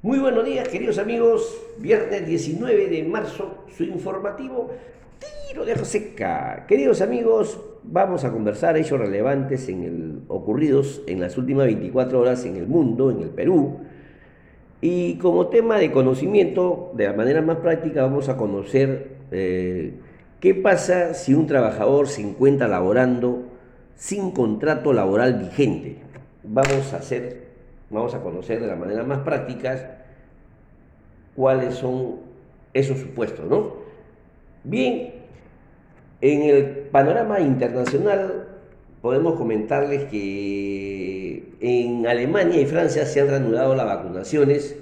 Muy buenos días, queridos amigos. Viernes 19 de marzo, su informativo Tiro de Seca. Queridos amigos, vamos a conversar hechos relevantes en el, ocurridos en las últimas 24 horas en el mundo, en el Perú. Y como tema de conocimiento, de la manera más práctica, vamos a conocer eh, qué pasa si un trabajador se encuentra laborando sin contrato laboral vigente. Vamos a hacer vamos a conocer de la manera más práctica cuáles son esos supuestos, ¿no? Bien, en el panorama internacional podemos comentarles que en Alemania y Francia se han reanudado las vacunaciones,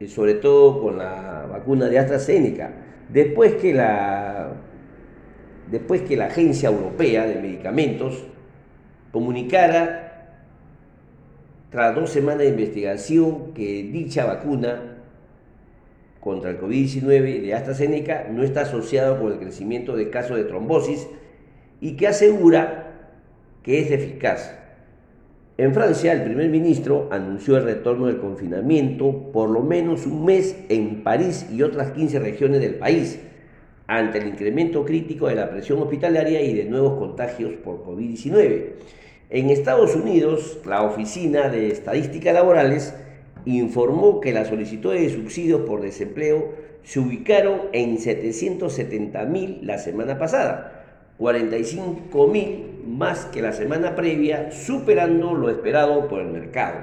eh, sobre todo con la vacuna de AstraZeneca, después que la, después que la Agencia Europea de Medicamentos comunicara tras dos semanas de investigación, que dicha vacuna contra el COVID-19 de AstraZeneca no está asociada con el crecimiento de casos de trombosis y que asegura que es eficaz. En Francia, el primer ministro anunció el retorno del confinamiento por lo menos un mes en París y otras 15 regiones del país, ante el incremento crítico de la presión hospitalaria y de nuevos contagios por COVID-19. En Estados Unidos, la Oficina de Estadísticas Laborales informó que las solicitudes de subsidios por desempleo se ubicaron en 770 mil la semana pasada, 45 mil más que la semana previa, superando lo esperado por el mercado.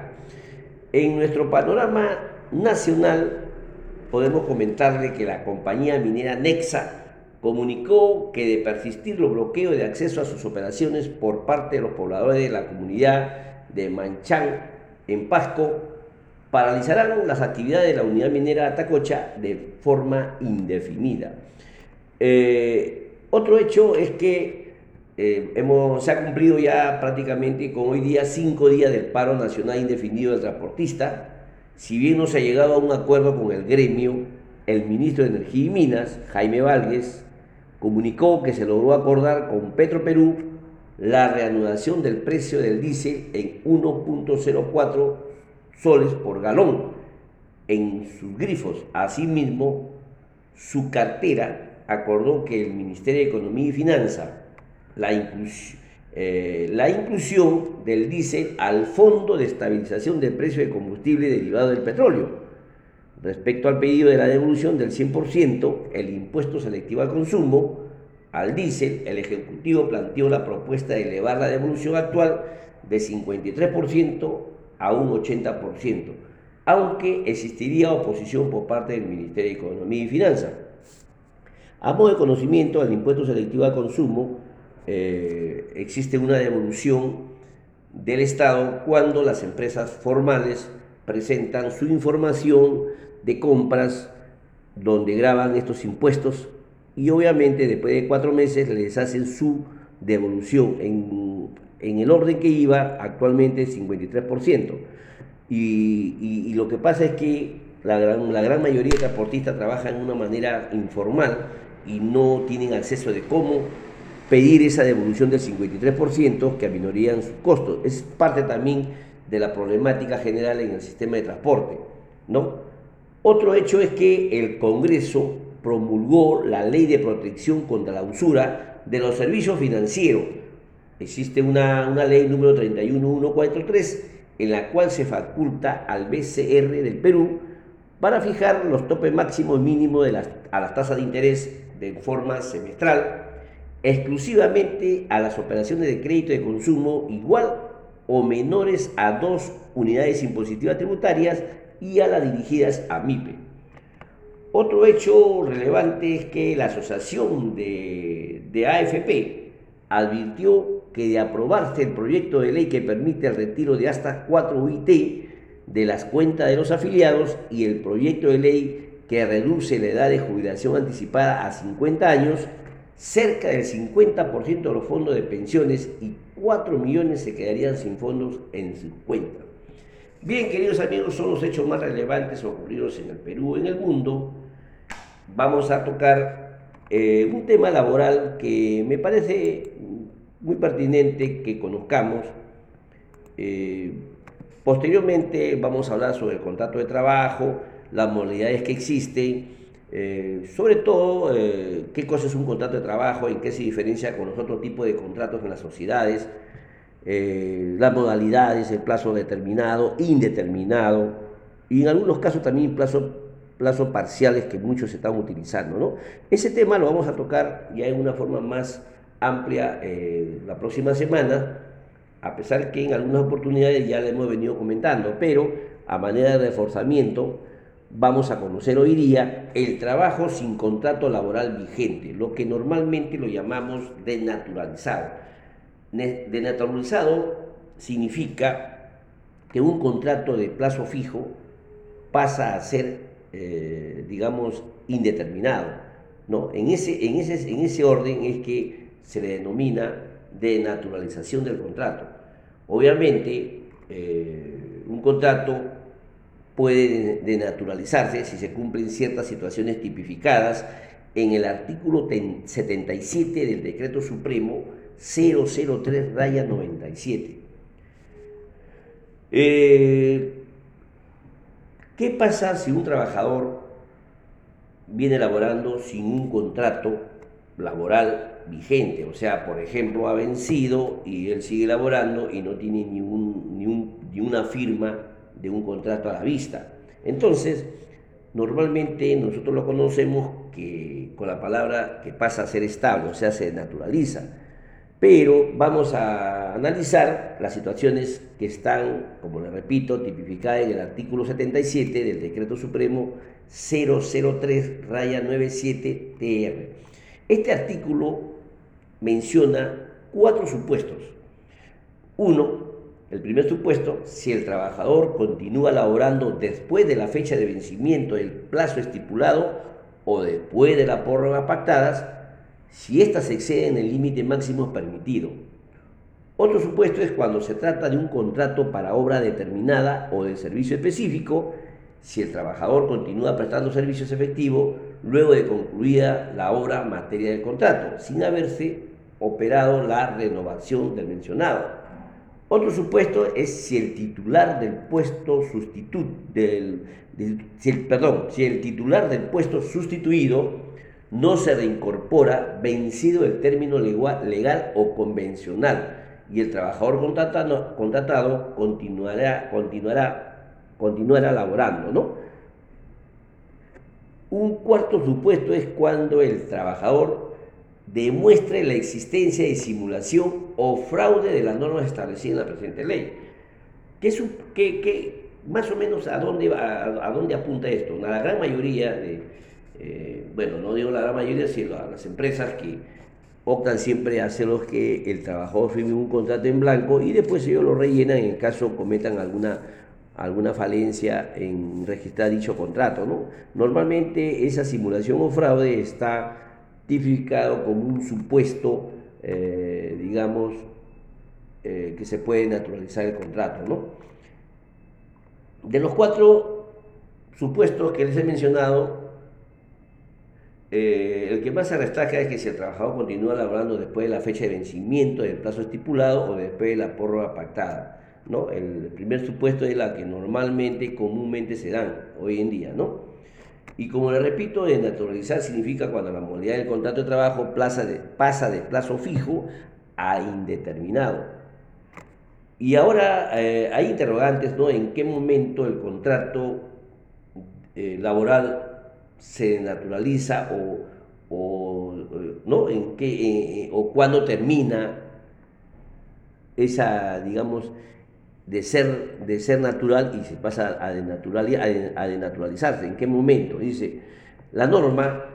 En nuestro panorama nacional podemos comentarle que la compañía minera Nexa comunicó que de persistir los bloqueos de acceso a sus operaciones por parte de los pobladores de la comunidad de Manchán, en Pasco, paralizarán las actividades de la unidad minera Atacocha de forma indefinida. Eh, otro hecho es que eh, hemos, se ha cumplido ya prácticamente con hoy día cinco días del paro nacional indefinido del transportista. Si bien no se ha llegado a un acuerdo con el gremio, el ministro de Energía y Minas, Jaime Válguez, comunicó que se logró acordar con Petroperú la reanudación del precio del diésel en 1.04 soles por galón en sus grifos. Asimismo, su cartera acordó que el Ministerio de Economía y Finanza la, eh, la inclusión del diésel al Fondo de Estabilización del Precio de Combustible derivado del petróleo Respecto al pedido de la devolución del 100%, el impuesto selectivo al consumo, al diésel, el Ejecutivo planteó la propuesta de elevar la devolución actual de 53% a un 80%, aunque existiría oposición por parte del Ministerio de Economía y Finanzas. A modo de conocimiento, al impuesto selectivo al consumo eh, existe una devolución del Estado cuando las empresas formales presentan su información de compras donde graban estos impuestos y obviamente después de cuatro meses les hacen su devolución en, el orden que iba actualmente 53%. Y, y, lo que pasa es que la gran, la gran mayoría de transportistas trabajan de una manera informal y no tienen acceso de cómo pedir esa devolución del 53% que aminorían sus costos. Es parte también de la problemática general en el sistema de transporte, ¿no? Otro hecho es que el Congreso promulgó la ley de protección contra la usura de los servicios financieros. Existe una, ley número 31143 en la cual se faculta al BCR del Perú para fijar los topes máximos y mínimos de las, a las tasas de interés de forma semestral, exclusivamente a las operaciones de crédito de consumo igual o menores a dos unidades impositivas tributarias y a las dirigidas a MIPE. Otro hecho relevante es que la asociación de, AFP advirtió que de aprobarse el proyecto de ley que permite el retiro de hasta 4 UIT de las cuentas de los afiliados y el proyecto de ley que reduce la edad de jubilación anticipada a 50 años, cerca del 50% de los fondos de pensiones y 4 millones se quedarían sin fondos en sus cuentas. Bien, queridos amigos, son los hechos más relevantes ocurridos en el Perú, en el mundo. Vamos a tocar eh, un tema laboral que me parece muy pertinente que conozcamos. Eh, posteriormente vamos a hablar sobre el contrato de trabajo, las modalidades que existen, eh, sobre todo qué cosa es un contrato de trabajo, en qué se diferencia con los otros tipos de contratos en las sociedades, eh, las modalidades, el plazo determinado, indeterminado, y en algunos casos también plazo, plazos parciales que muchos están utilizando. ¿no? Ese tema lo vamos a tocar ya en una forma más amplia la próxima semana a pesar que en algunas oportunidades ya le hemos venido comentando, pero a manera de reforzamiento vamos a conocer hoy día el trabajo sin contrato laboral vigente, lo que normalmente lo llamamos denaturalizado. Denaturalizado significa que un contrato de plazo fijo pasa a ser, eh, digamos, indeterminado. ¿no? En, ese, en, ese, en ese orden es que se le denomina de naturalización del contrato. Obviamente, eh, un contrato puede denaturalizarse si se cumplen ciertas situaciones tipificadas en el artículo 77 del Decreto Supremo 003 raya 97. Eh, ¿Qué pasa si un trabajador viene elaborando sin un contrato laboral vigente, o sea, por ejemplo, ha vencido y él sigue laborando y no tiene ni, ni, una firma de un contrato a la vista. Entonces, normalmente nosotros lo conocemos que con la palabra que pasa a ser estable, o sea, se naturaliza. Pero vamos a analizar las situaciones que están, como le repito, tipificadas en el artículo 77 del Decreto Supremo 003 97 TR. Este artículo menciona cuatro supuestos. Uno, el primer supuesto, si el trabajador continúa laborando después de la fecha de vencimiento del plazo estipulado o después de la prórroga pactadas, si éstas exceden el límite máximo permitido. Otro supuesto es cuando se trata de un contrato para obra determinada o de servicio específico, si el trabajador continúa prestando servicios efectivos luego de concluida la obra materia del contrato, sin haberse operado la renovación del mencionado. Otro supuesto es si el titular del puesto sustituto del, perdón, si el titular del puesto sustituido no se reincorpora vencido el término legal, o convencional y el trabajador contratado, contratado continuará, continuará, continuará laborando, ¿no? Un cuarto supuesto es cuando el trabajador demuestre la existencia de simulación o fraude de las normas establecidas en la presente ley. ¿Qué, es qué, más o menos a dónde, a, dónde apunta esto? A la gran mayoría de, eh, bueno, no digo la gran mayoría, sino a las empresas que optan siempre a hacer los que el trabajador firme un contrato en blanco y después ellos lo rellenan en caso cometan alguna alguna falencia en registrar dicho contrato. ¿no? Normalmente esa simulación o fraude está tipificado como un supuesto, eh, digamos, eh, que se puede naturalizar el contrato. ¿no? De los cuatro supuestos que les he mencionado, eh, el que más se destaca es que si el trabajador continúa laborando después de la fecha de vencimiento del plazo estipulado o después de la prórroga pactada. ¿no? El primer supuesto es la que normalmente, comúnmente se dan hoy en día, ¿no? Y como le repito, naturalizar significa cuando la modalidad del contrato de trabajo pasa de plazo fijo a indeterminado. Y ahora eh, hay interrogantes, ¿no? ¿En qué momento el contrato eh, laboral se naturaliza o, ¿no? ¿En qué, eh, o cuándo termina esa, digamos, de ser, de ser natural y se pasa a, a denaturalizarse. ¿En qué momento? Dice, la norma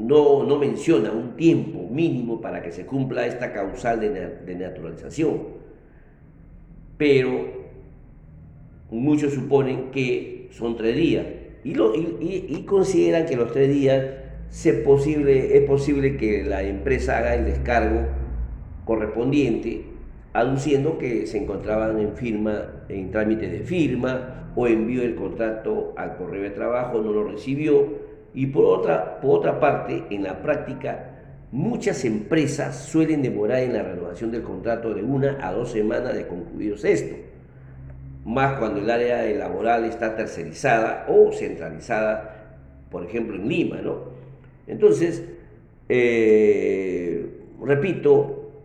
no, no, menciona un tiempo mínimo para que se cumpla esta causal de, naturalización, pero muchos suponen que son tres días y, lo, y, consideran que los tres días se posible, es posible que la empresa haga el descargo correspondiente aduciendo que se encontraban en firma, en trámite de firma o envió el contrato al correo de trabajo, no lo recibió. Y por otra, por otra parte, en la práctica, muchas empresas suelen demorar en la renovación del contrato de una a dos semanas de concluidos esto. Más cuando el área laboral está tercerizada o centralizada, por ejemplo, en Lima, ¿no? Entonces, eh, repito,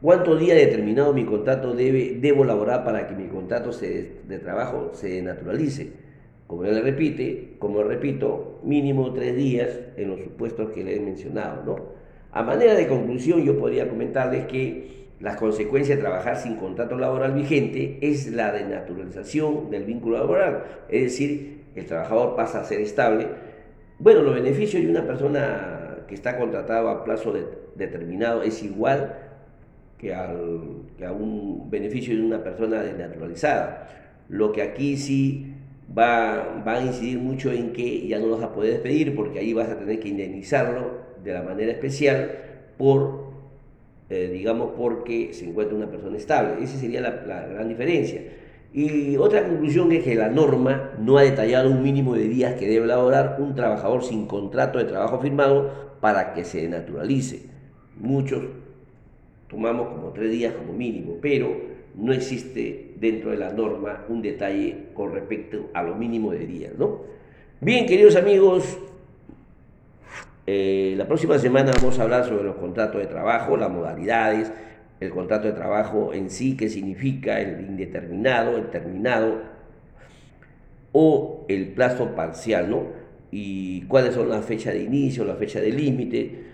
¿cuántos días determinado mi contrato debe, debo laborar para que mi contrato de trabajo se naturalice? Como le repite, como repito, mínimo tres días en los supuestos que le he mencionado, ¿no? A manera de conclusión, yo podría comentarles que las consecuencias de trabajar sin contrato laboral vigente es la denaturalización del vínculo laboral, es decir, el trabajador pasa a ser estable. Bueno, los beneficios de una persona que está contratada a plazo determinado es igual que, al, a un beneficio de una persona denaturalizada. Lo que aquí sí va, va a incidir mucho en que ya no vas a poder despedir porque ahí vas a tener que indemnizarlo de la manera especial por, eh, digamos, porque se encuentra una persona estable. Esa sería la, gran diferencia. Y otra conclusión es que la norma no ha detallado un mínimo de días que debe laborar un trabajador sin contrato de trabajo firmado para que se naturalice. Muchos tomamos como tres días como mínimo, pero no existe dentro de la norma un detalle con respecto a lo mínimo de días, ¿no? Bien, queridos amigos, eh, la próxima semana vamos a hablar sobre los contratos de trabajo, las modalidades, el contrato de trabajo en sí, qué significa el indeterminado, el terminado o el plazo parcial, ¿no? Y cuáles son las fechas de inicio, la fecha de límite,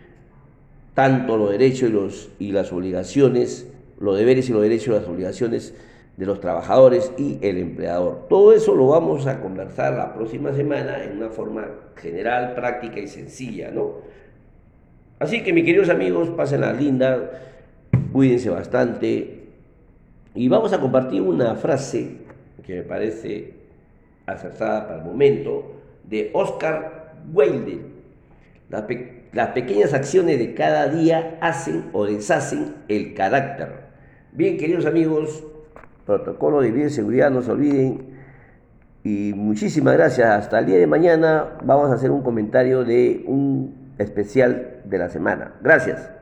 tanto los derechos y, los, y las obligaciones los deberes y los derechos y las obligaciones de los trabajadores y el empleador. Todo eso lo vamos a conversar la próxima semana en una forma general, práctica y sencilla, ¿no? Así que mis queridos amigos, pasen la linda, cuídense bastante y vamos a compartir una frase que me parece acertada para el momento de Oscar Wilde. las pequeñas acciones de cada día hacen o deshacen el carácter. Bien, queridos amigos, protocolo de bioseguridad, no se olviden. Y muchísimas gracias. Hasta el día de mañana vamos a hacer un comentario de un especial de la semana. Gracias.